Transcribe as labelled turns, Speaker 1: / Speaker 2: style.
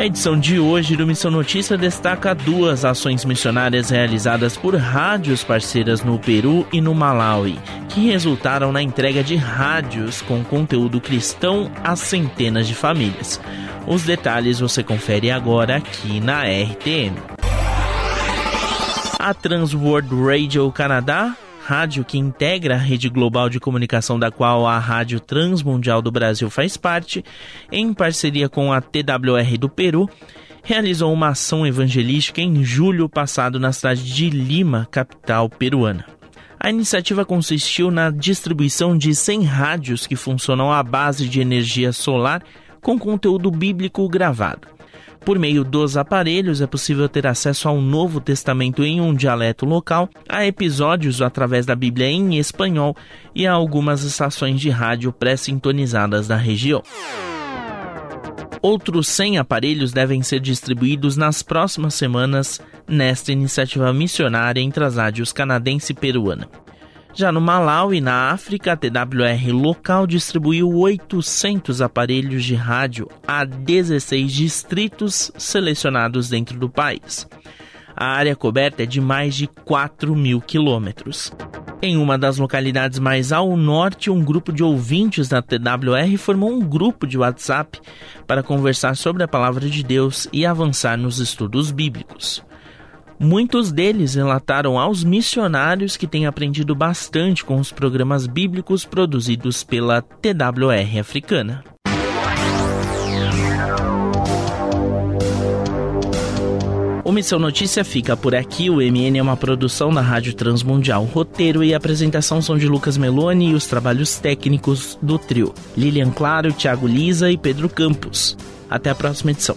Speaker 1: A edição de hoje do Missão Notícia destaca duas ações missionárias realizadas por rádios parceiras no Peru e no Malawi, que resultaram na entrega de rádios com conteúdo cristão a centenas de famílias. Os detalhes você confere agora aqui na RTM. A Transworld Radio Canadá rádio que integra a rede global de comunicação da qual a Rádio Transmundial do Brasil faz parte, em parceria com a TWR do Peru, realizou uma ação evangelística em julho passado na cidade de Lima, capital peruana. A iniciativa consistiu na distribuição de 100 rádios que funcionam à base de energia solar com conteúdo bíblico gravado. Por meio dos aparelhos é possível ter acesso ao Novo Testamento em um dialeto local, a episódios através da Bíblia em espanhol e a algumas estações de rádio pré-sintonizadas da região. Outros 100 aparelhos devem ser distribuídos nas próximas semanas nesta iniciativa missionária entre as rádios canadense e peruana. Já no Malawi, na África, a TWR local distribuiu 800 aparelhos de rádio a 16 distritos selecionados dentro do país. A área coberta é de mais de 4 mil quilômetros. Em uma das localidades mais ao norte, um grupo de ouvintes da TWR formou um grupo de WhatsApp para conversar sobre a palavra de Deus e avançar nos estudos bíblicos. Muitos deles relataram aos missionários que têm aprendido bastante com os programas bíblicos produzidos pela TWR africana. O Missão Notícia fica por aqui. O MN é uma produção da Rádio Transmundial. roteiro e apresentação são de Lucas Meloni e os trabalhos técnicos do trio. Lilian Claro, Thiago Lisa e Pedro Campos. Até a próxima edição.